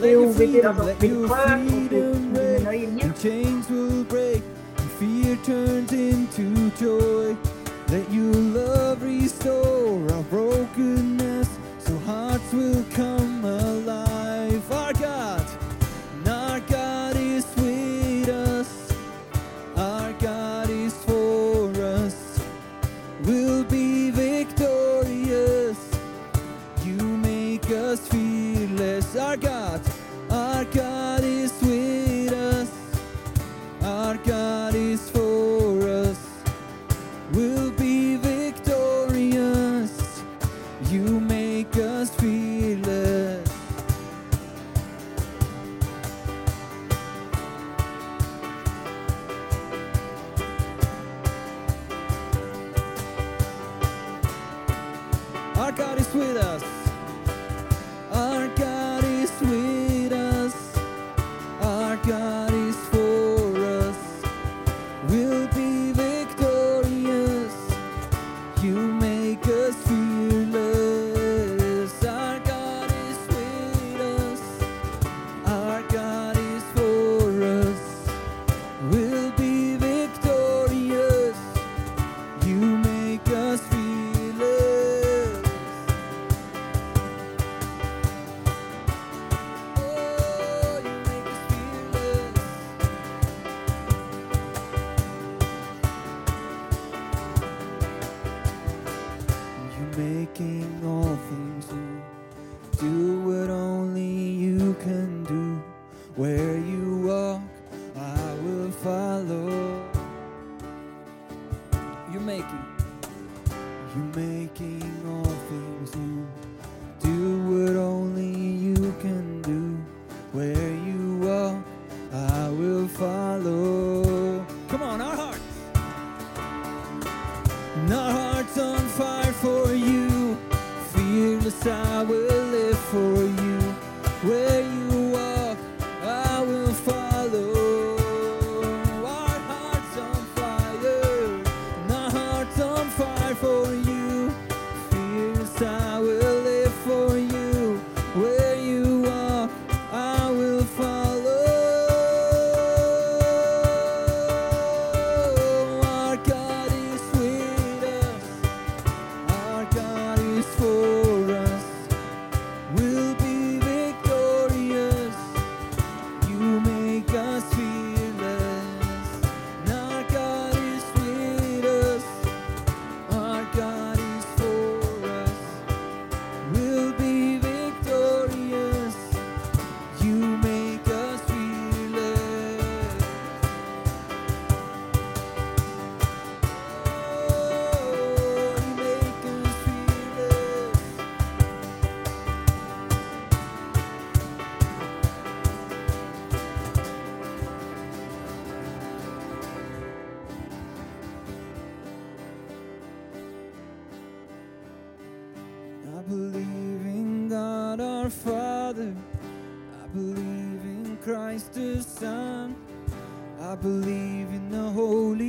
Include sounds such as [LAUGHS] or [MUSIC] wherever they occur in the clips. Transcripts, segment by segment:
Let your freedom grasp of the Millennium. Chains will break, and fear turns into joy. Let your love restore our brokenness, so hearts will come up. believe in God our Father. I believe in Christ the Son. I believe in the Holy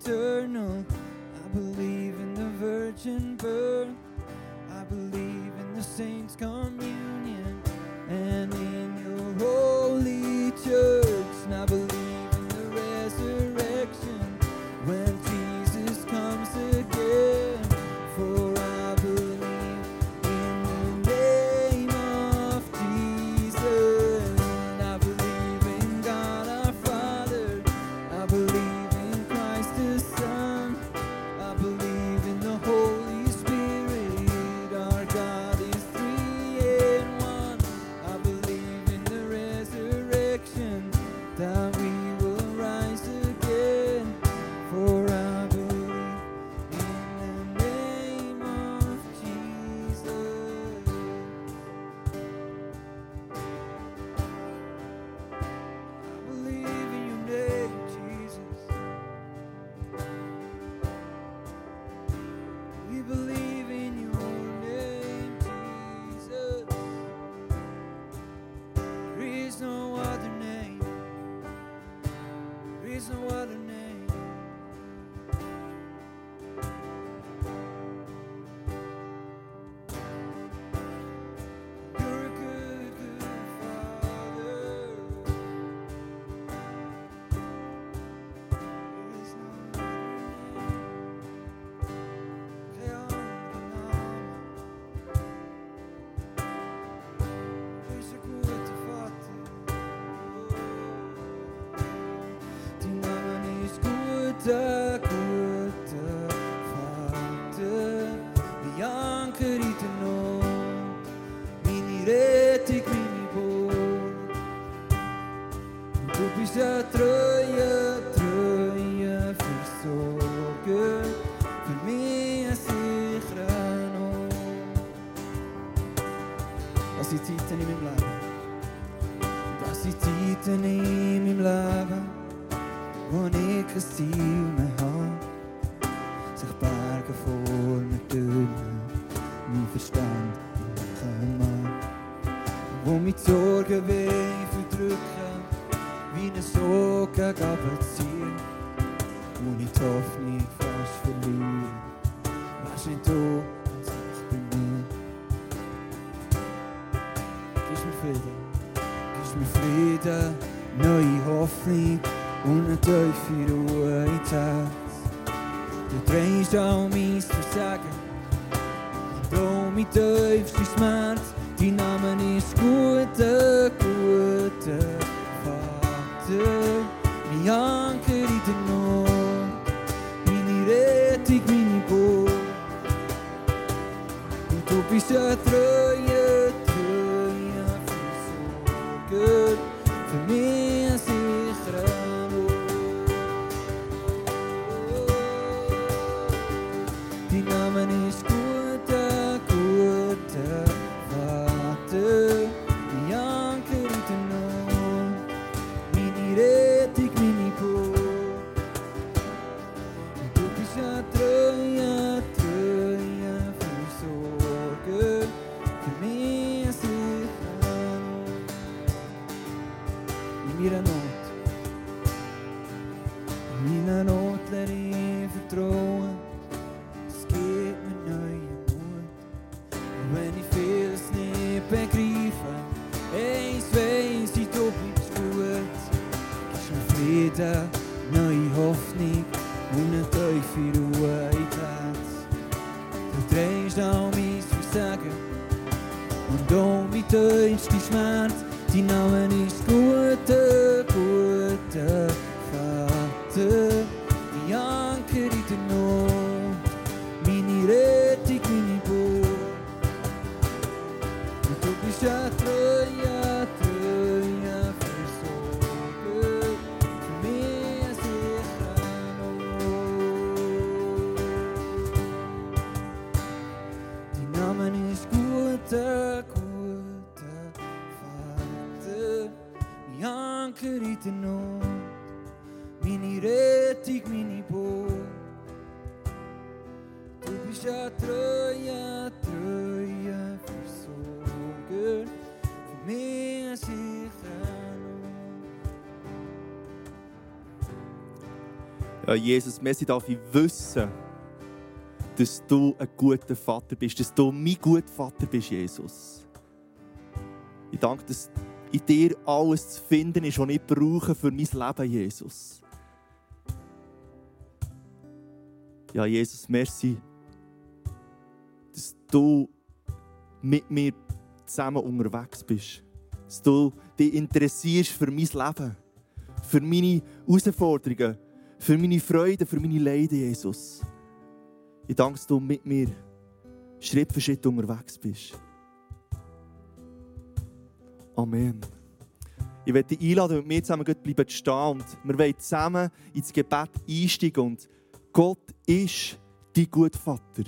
eternal. I believe in the virgin birth. I believe in the saints coming. tenim im Leben, wo ich kein Ziel mehr hab, sich Berge vor mir dünn, mein Verstand machen Mann, wo mit Sorgen weh verdrücken, wie ein Sog gegen ziehen, wo ich die Hoffnung fast verliere, wärst nicht du fim, una toi firuaitat. Tu trens jau mīs, tu saka, domi tev šis mārts, tī namanis kota, kota, fakta, mi ankerita no, mini mijn mini bo. Tu pisa troi, durch die Schmerz, die Namen Ja, Jesus, merci darf ich wissen, dass du ein guter Vater bist, dass du mein guter Vater bist, Jesus. Ich danke, dass in dir alles zu finden ist, was ich brauche für mein Leben, Jesus. Ja, Jesus, merci, dass du mit mir zusammen unterwegs bist. Dass du dich interessierst für mein Leben, für meine Herausforderungen, für meine Freude, für meine Leiden, Jesus. Ich danke, dass du mit mir Schritt für Schritt unterwegs bist. Amen. Ich werde dich einladen, mit mir zusammen bleiben zu stehen und wir wollen zusammen ins Gebet einsteigen und Gott ist dein guter Vater.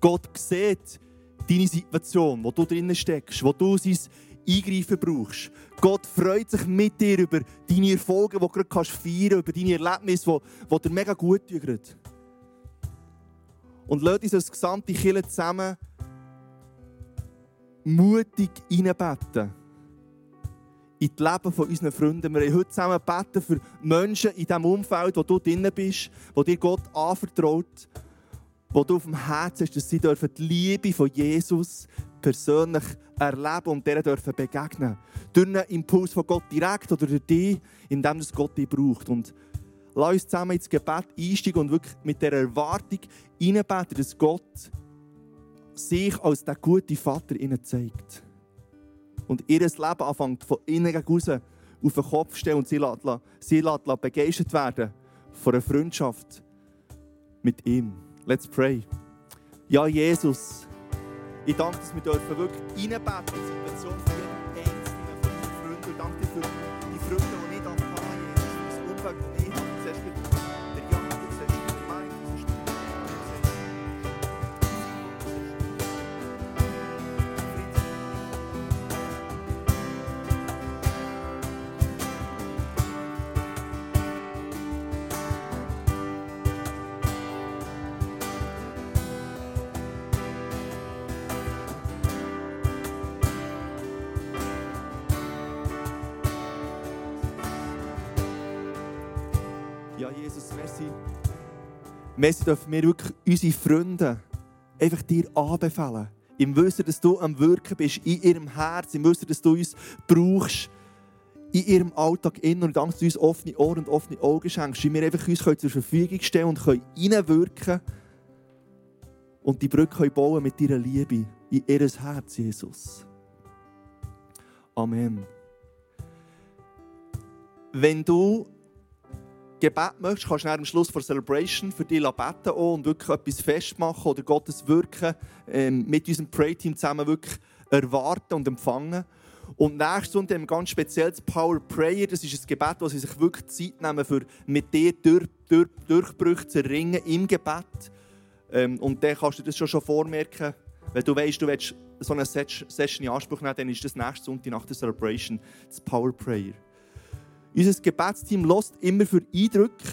Gott sieht deine Situation, wo du drinnen steckst, wo du sein Eingreifen brauchst. Gott freut sich mit dir über deine Erfolge, die du gerade feiern kannst, über deine Erlebnisse, die, die dir mega gut tun. Und lass uns als gesamte Kirche zusammen mutig hineinbeten in das Leben von unseren Freunden. Wir haben heute zusammen beten für Menschen in diesem Umfeld, wo du drin bist, wo dir Gott anvertraut, wo du auf dem Herzen hast, dass sie dürfen die Liebe von Jesus persönlich erleben und denen dürfen begegnen. Durch einen Impuls von Gott direkt oder durch dich, indem es Gott dich braucht. Und lass uns zusammen ins Gebet einsteigen und wirklich mit der Erwartung hineinbeten, dass Gott sich als der gute Vater ihnen zeigt. Und ihr Leben anfängt von innen gegen raus auf den Kopf zu stellen und sie lässt, sie lässt begeistert werden von einer Freundschaft mit ihm. Let's pray. Ja, Jesus, ich danke, dass wir wirklich reinbeten in die Situation merci. Merci dürfen wir wirklich unsere Freunde einfach dir anbefehlen. Im Wissen, dass du am Wirken bist, in ihrem Herz, im Wissen, dass du uns brauchst, in ihrem Alltag in und danke, dass du uns offene Ohren und offene Augen schenkst, wie wir einfach uns zur Verfügung stellen und können hineinwirken und die Brücke bauen mit deiner Liebe in ihr Herz, Jesus. Amen. Wenn du Gebet möchtest, kannst du am Schluss vor Celebration für dich beten und wirklich etwas festmachen oder Gottes Wirken ähm, mit unserem Pray-Team zusammen wirklich erwarten und empfangen. Und nächstes haben wir ganz speziell das Power Prayer. Das ist ein Gebet, das sie sich wirklich Zeit nehmen, für mit dir durch, durch, Durchbrüche zu erringen im Gebet. Ähm, und dann kannst du das schon, schon vormerken. Wenn du weißt, du willst so eine Session in Anspruch nehmen, dann ist das nächste Sonntag nach der Celebration das Power Prayer. Unser Gebetsteam lässt immer für Eindrücke,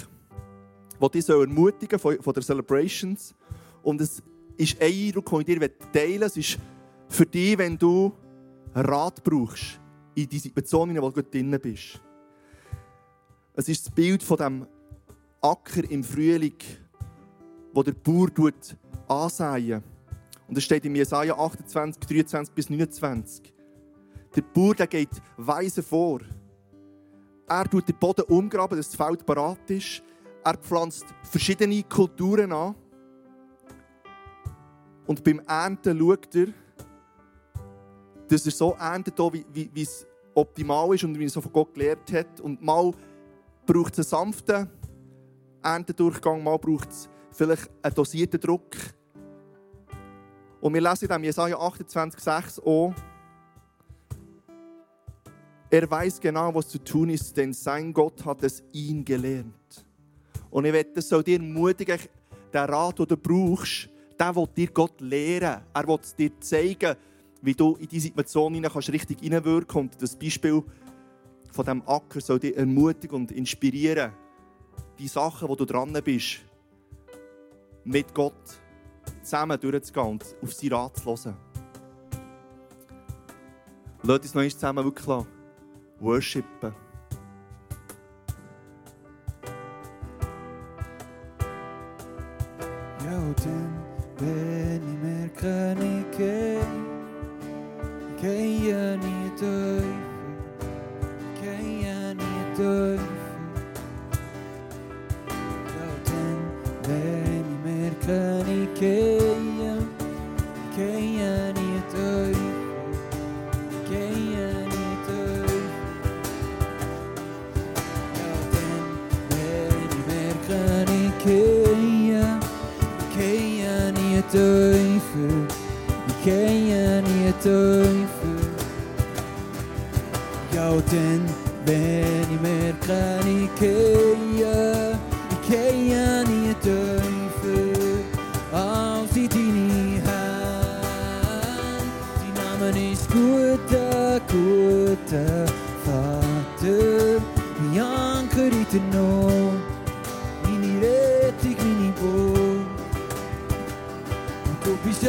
die dich ermutigen von, von der Celebrations. Und es ist ein Eindruck, den ich dir teilen will. Es ist für dich, wenn du Rat brauchst in die Situation, in der du drin bist. Es ist das Bild von dem Acker im Frühling, wo der Bauer ansehen Und es steht in Jesaja 28, 23 bis 29. Der Bauer der geht weise vor. Er tut den Boden umgraben, dass das Feld parat ist. Er pflanzt verschiedene Kulturen an. Und beim Ernten schaut er, dass er so erntet, wie, wie, wie es optimal ist und wie er es von Gott gelernt hat. Und mal braucht es einen sanften Erntendurchgang, mal braucht es vielleicht einen dosierten Druck. Und wir lesen in Jesaja 28,6 auch, er weiß genau, was zu tun ist, denn sein Gott hat es ihn gelernt. Und ich das soll dir ermutigen, den Rat, den du brauchst, der will dir Gott lehren. Er will dir zeigen, wie du in diese Situation kannst richtig hineinwirken. Und das Beispiel von diesem Acker soll dich ermutigen und inspirieren, die Sachen, wo du dran bist, mit Gott zusammen durchzugehen und auf seinen Rat zu hören. Lass uns noch zusammen wirklich Worship. Yauten, Und du bist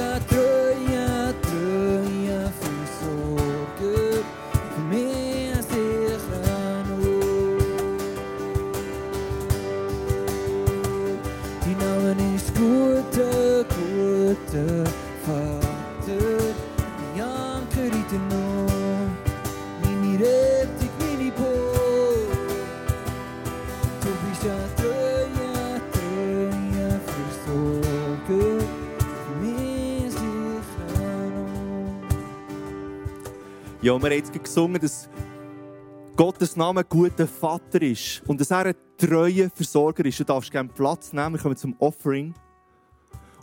Ja, wir haben jetzt gesungen, dass Gottes Name ein guter Vater ist und dass er ein treuer Versorger ist. Du darfst gerne Platz nehmen. Wir kommen zum Offering.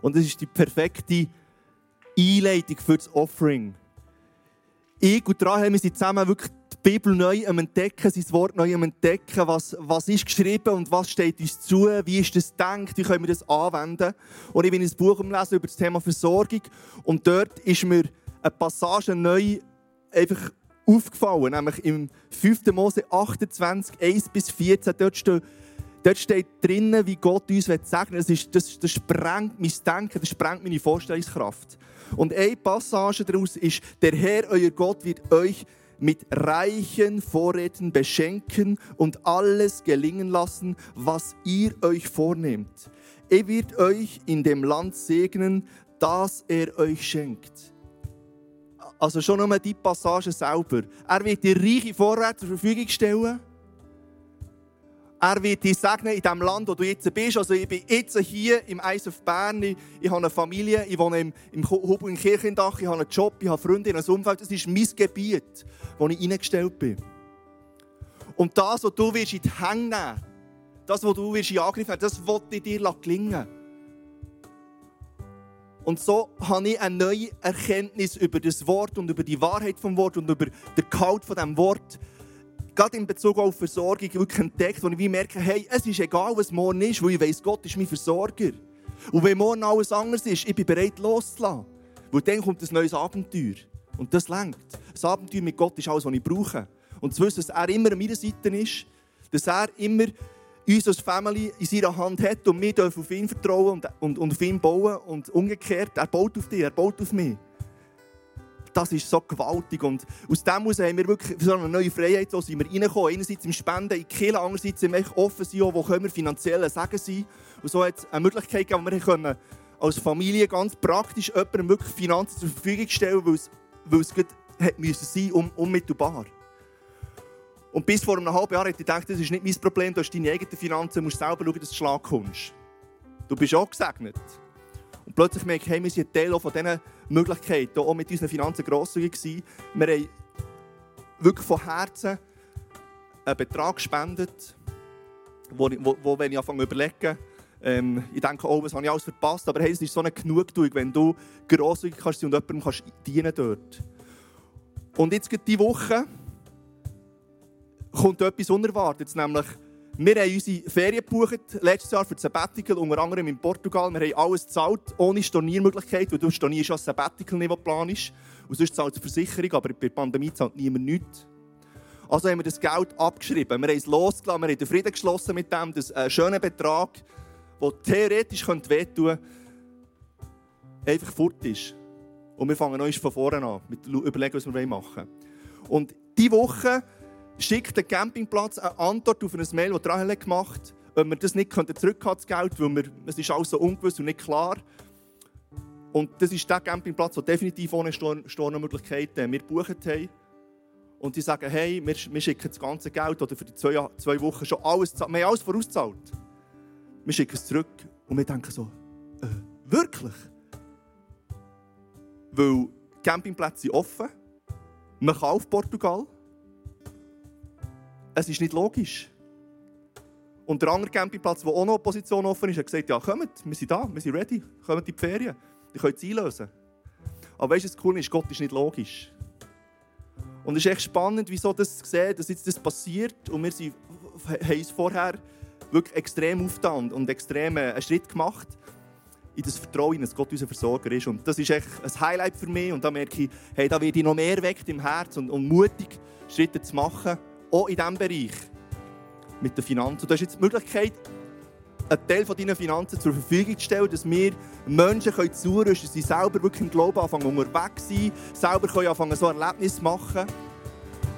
Und das ist die perfekte Einleitung für das Offering. Ich und Rahel, wir sind zusammen wirklich die Bibel neu am Entdecken, sein Wort neu am Entdecken. Was, was ist geschrieben und was steht uns zu? Wie ist das gedacht? Wie können wir das anwenden? Und ich bin ein Buch umlesen über das Thema Versorgung. Und dort ist mir eine Passage neu einfach aufgefallen, nämlich im 5. Mose 28, 1 bis 14. Dort steht, dort steht drinnen, wie Gott uns segnen will. Das, ist, das, das sprengt mein Denken, das sprengt meine Vorstellungskraft. Und eine Passage daraus ist, der Herr, euer Gott, wird euch mit reichen Vorräten beschenken und alles gelingen lassen, was ihr euch vornehmt. Er wird euch in dem Land segnen, das er euch schenkt. Also schon nur die Passage selber. Er wird dir reiche Vorräte zur Verfügung stellen. Er wird dich segnen in dem Land, wo du jetzt bist. Also ich bin jetzt hier im Eis auf Bern. Ich, ich habe eine Familie, ich wohne im, im in Kirchendach, ich habe einen Job, ich habe Freunde, ich habe ein Umfeld. Das ist mein Gebiet, wo ich hineingestellt bin. Und das, was du willst in die Hänge nehmen das, was du willst in Angriff nehmen das will ich dir gelingen. Und so habe ich eine neue Erkenntnis über das Wort und über die Wahrheit vom Wort und über den Gehalt von dem Wort, gerade in Bezug auf Versorgung, wirklich entdeckt, wo ich merke, hey, es ist egal, was morgen ist, weil ich weiss, Gott ist mein Versorger. Und wenn morgen alles anders ist, ich bin bereit loszulassen. Weil dann kommt ein neues Abenteuer. Und das lenkt. Das Abenteuer mit Gott ist alles, was ich brauche. Und zu wissen, dass er immer an meiner Seite ist, dass er immer uns als Family in seiner Hand hat und wir dürfen auf ihn vertrauen und, und, und auf ihn bauen und umgekehrt, er baut auf dich, er baut auf mich. Das ist so gewaltig und aus dem heraus haben wir wirklich so eine neue Freiheit, wo sind wir reingekommen. Einerseits im Spenden, in Kirche, andererseits im offen sein, wo können wir finanziell sagen sein. Und so hat es eine Möglichkeit gegeben, wo wir können als Familie ganz praktisch jemandem wirklich Finanzen zur Verfügung stellen, weil es, weil es sein, um, unmittelbar. Und bis vor einem halben Jahr hätte ich gedacht, das ist nicht mein Problem, du hast deine eigenen Finanzen, du musst selber schauen, dass du Schlag kommst. Du bist auch gesegnet. Und plötzlich merke ich, hey, wir sind Teil von diesen Möglichkeiten, auch mit unseren Finanzen grosszügig gewesen. Wir haben wirklich von Herzen einen Betrag gespendet, wo, wo, wo wenn ich anfange zu überlegen, ähm, ich denke, oh, was habe ich alles verpasst, aber hey, es ist so eine Genugtuung, wenn du grosszügig kannst und jemandem kannst dienen dort. Und jetzt geht die Woche kommt etwas Unerwartetes, nämlich wir haben unsere Ferien gebucht, letztes Jahr für das Sabbatical, unter anderem in Portugal. Wir haben alles gezahlt, ohne Storniermöglichkeit, weil du stornierst ja das Sabbatical nicht, das Plan ist. Und sonst zahlt die Versicherung, aber bei der Pandemie zahlt niemand nichts. Also haben wir das Geld abgeschrieben. Wir haben es losgelassen, wir haben den Frieden geschlossen mit dem, dass ein schöner Betrag, der theoretisch wehtun könnte, einfach fort ist. Und wir fangen neu von vorne an, mit überlegen, was wir machen wollen. Und diese Woche schickt der Campingplatz eine Antwort auf ein Mail, das Rahel gemacht hat, ob wir das nicht zurückhaben, das Geld, weil wir, es ist alles so ungewiss und nicht klar. Und das ist der Campingplatz, der definitiv ohne Stornomöglichkeiten wir gebucht haben. Und die sagen, hey, wir, wir schicken das ganze Geld oder für die zwei, zwei Wochen schon alles, wir haben alles vorausgezahlt. Wir schicken es zurück und wir denken so, äh, wirklich? Weil Campingplätze sind offen, man kann auf Portugal. Es ist nicht logisch. Und der andere Campingplatz, der auch noch eine Position offen ist, hat gesagt, ja, kommt, wir sind da, wir sind ready, kommt in die Ferien. Die könnt es einlösen. Aber weißt du, das Coole ist, Gott ist nicht logisch. Und es ist echt spannend, wieso das sehen, dass jetzt das passiert. Und wir sind, haben uns vorher wirklich extrem aufgetan und extrem einen Schritt gemacht in das Vertrauen, dass Gott unser Versorger ist. Und das ist echt ein Highlight für mich. Und da merke ich, hey, da werde ich noch mehr weckt im Herz und, und mutig, Schritte zu machen, auch in diesem Bereich mit den Finanzen. Du hast jetzt die Möglichkeit, einen Teil von deinen Finanzen zur Verfügung zu stellen, dass wir Menschen können zurüsten können, dass sie selber wirklich im Glauben anfangen unterwegs sind, selber können anfangen so ein Erlebnis machen.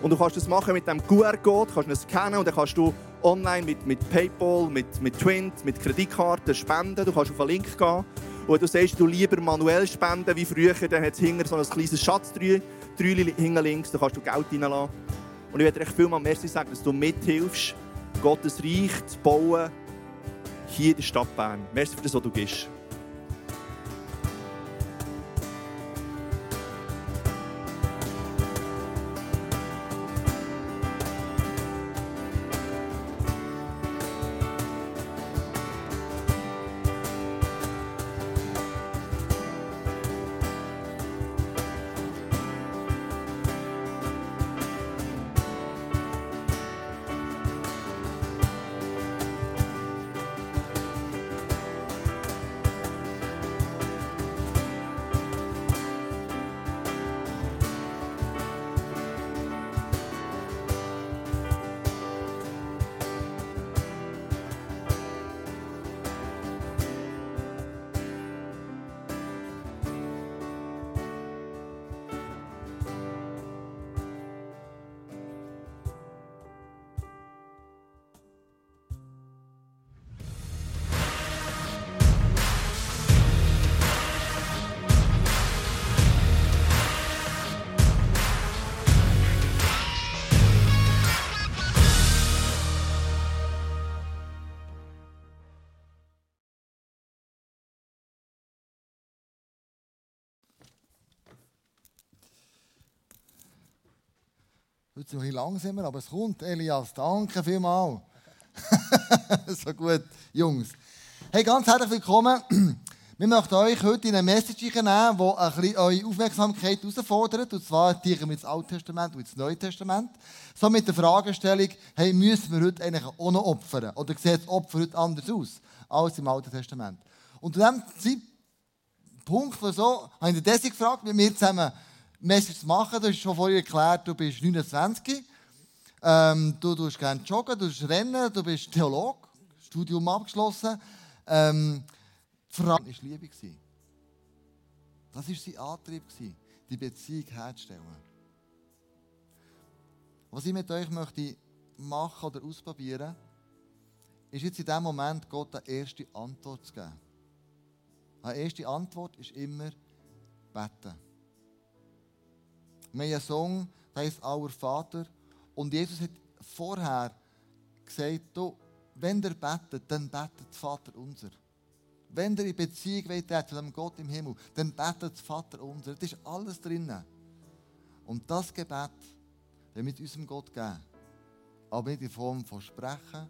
Und du kannst das machen mit dem QR-Code, kannst ihn scannen und dann kannst du online mit, mit Paypal, mit, mit Twint, mit Kreditkarten spenden. Du kannst auf einen Link gehen. Und wenn du sagst, du lieber manuell spenden wie früher, dann hat es hinter so ein kleines Schatztrüli hinten links, da kannst du Geld reinlassen. Und ich werde dir viel mal merci sagen, dass du mithilfst, Gottes Reich zu bauen hier in der Stadt Bern. Merci für das, was du gibst. Heute sind wir langsamer, aber es kommt, Elias. Danke vielmals. [LAUGHS] so gut, Jungs. Hey, ganz herzlich willkommen. [CLEARS THROAT] Wir möchten euch heute in eine Message nehmen, die ein bisschen eure Aufmerksamkeit herausfordert. Und zwar teilen wir das Alte Testament und das Neue Testament. So mit der Fragestellung, hey, müssen wir heute eigentlich auch noch opfern? Oder sieht das Opfer heute anders aus als im Alten Testament? Und an diesem Zeitpunkt, so, habe ich den Desi gefragt, mit mir zusammen Message zu machen. Du hast schon vorher erklärt, du bist 29. Ähm, du tust gerne joggen, du tust rennen, du bist Theolog, Studium abgeschlossen. Ähm, die Frage war Liebe. Das war sein Antrieb, die Beziehung herzustellen. Was ich mit euch möchte machen oder ausprobieren, ist jetzt in diesem Moment Gott eine erste Antwort zu geben. Eine erste Antwort ist immer beten. Wir haben einen Song, der heißt Our Vater. Und Jesus hat vorher gesagt, wenn ihr betet, dann betet Vater unser. Wenn ihr in Beziehung wollt, zu dem Gott im Himmel, dann betet Vater unser. Das ist alles drin. Und das Gebet wir mit unserem Gott geben. Aber nicht in Form von Sprechen,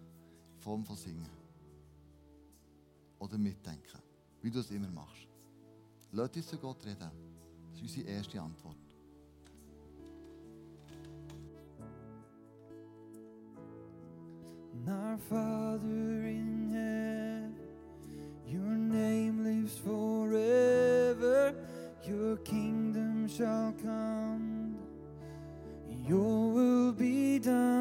in Form von Singen. Oder mitdenken. Wie du es immer machst. Lass uns zu Gott reden. Das ist unsere erste Antwort. Our Father in heaven, your name lives forever, your kingdom shall come, your will be done.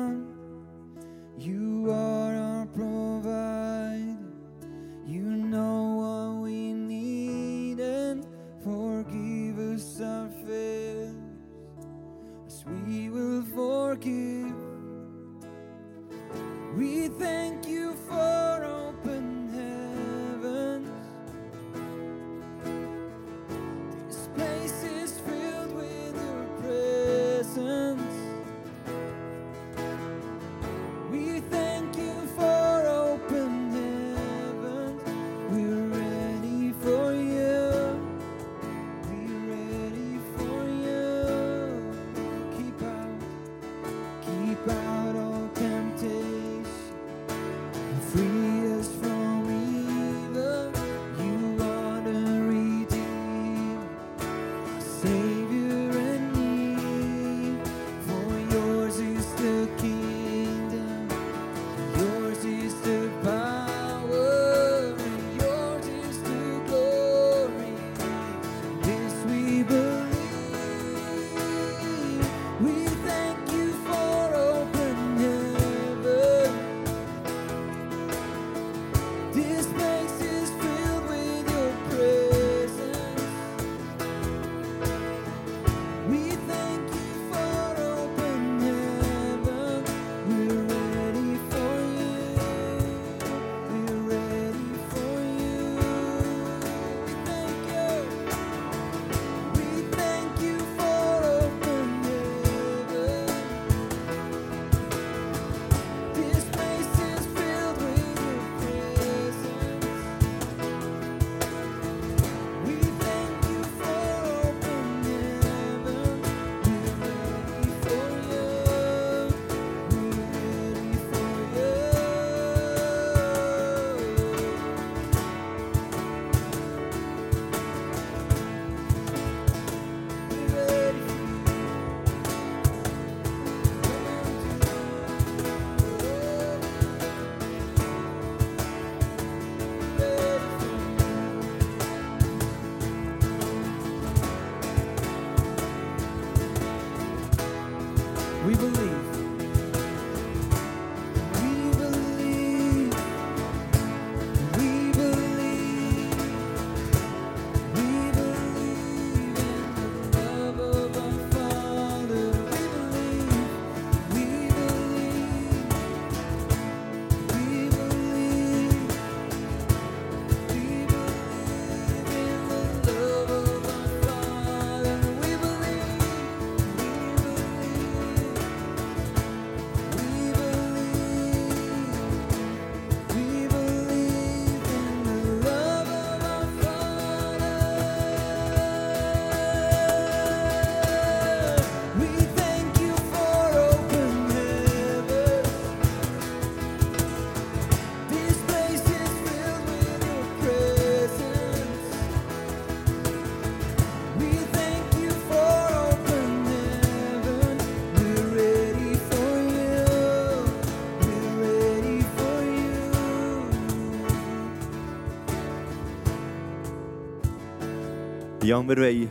Ja, wir wollen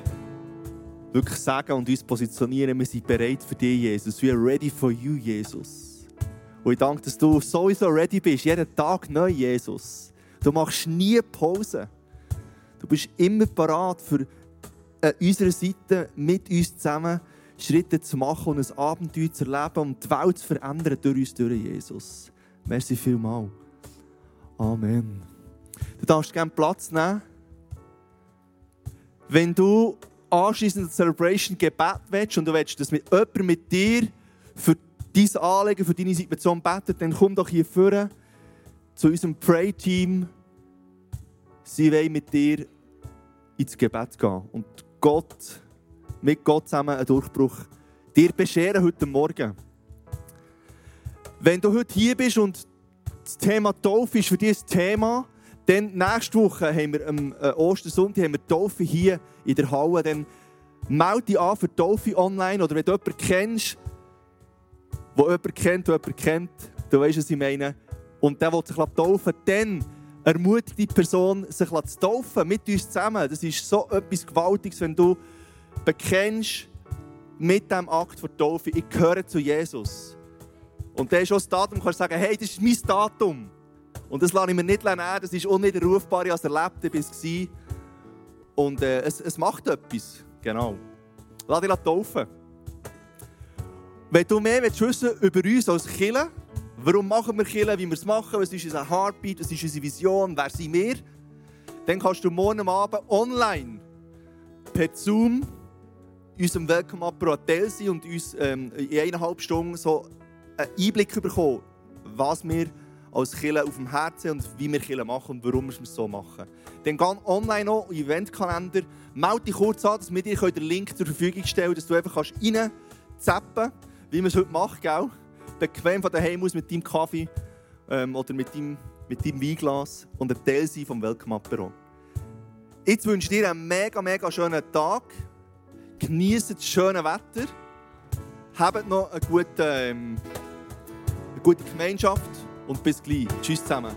wirklich sagen und uns positionieren, wir sind bereit für dich, Jesus. We are ready for you, Jesus. Und ich danke, dass du sowieso ready bist, jeden Tag neu, Jesus. Du machst nie Pause. Du bist immer parat, für an unserer Seite mit uns zusammen Schritte zu machen und ein Abenteuer zu erleben und die Welt zu verändern durch uns, durch Jesus. Merci vielmals. Amen. Du darfst gerne Platz nehmen. Wenn du anschließend zur Celebration Gebet willst und du willst, dass mit jemand mit dir für dein Anliegen, für deine Situation betet, dann komm doch hier vorne zu unserem Pray-Team. Sie wollen mit dir ins Gebet gehen und Gott, mit Gott zusammen einen Durchbruch dir bescheren heute Morgen. Wenn du heute hier bist und das Thema Taufe ist für dich ein Thema, dann nächste Woche haben wir am äh, Ostersonntag haben wir Taufe hier in der Halle. Dann melde dich an für Taufe online oder wenn du jemanden kennst, der jemanden kennt, der jemanden kennt, du weißt, was ich meine, und der will sich taufen dann ermutigt die Person, sich zu taufen mit uns zusammen. Das ist so etwas Gewaltiges, wenn du bekennst mit diesem Akt der Taufe, ich gehöre zu Jesus. Und dann ist auch das Datum, du kannst sagen, hey, das ist mein Datum. Und das lasse ich mir nicht nehmen, das ist unwiderrufbar, ich habe es erlebt. Und äh, es, es macht etwas, genau. Lass dich taufen. Wenn du mehr willst wissen über uns als Killer, warum machen wir Killer, wie wir es machen, was ist unser Heartbeat, was ist unsere Vision, wer sind wir, dann kannst du morgen Abend online per Zoom unserem Welcome Apro Teil sein und uns ähm, in eineinhalb Stunden so einen Einblick bekommen, was wir als Killer auf dem Herzen und wie wir Killer machen und warum wir es so machen. Dann geh online den Eventkalender, melde dich kurz an, dass wir dir den Link zur Verfügung stellen dass du einfach reinzappen kannst, wie man es heute macht, gell? bequem von daheim aus mit deinem Kaffee ähm, oder mit deinem, mit deinem Weinglas und ein Teil sein vom Welcome Apero. Jetzt wünsche ich dir einen mega, mega schönen Tag. Genießt das schöne Wetter. Habt noch eine gute, ähm, eine gute Gemeinschaft und bis gleich. Tschüss zusammen.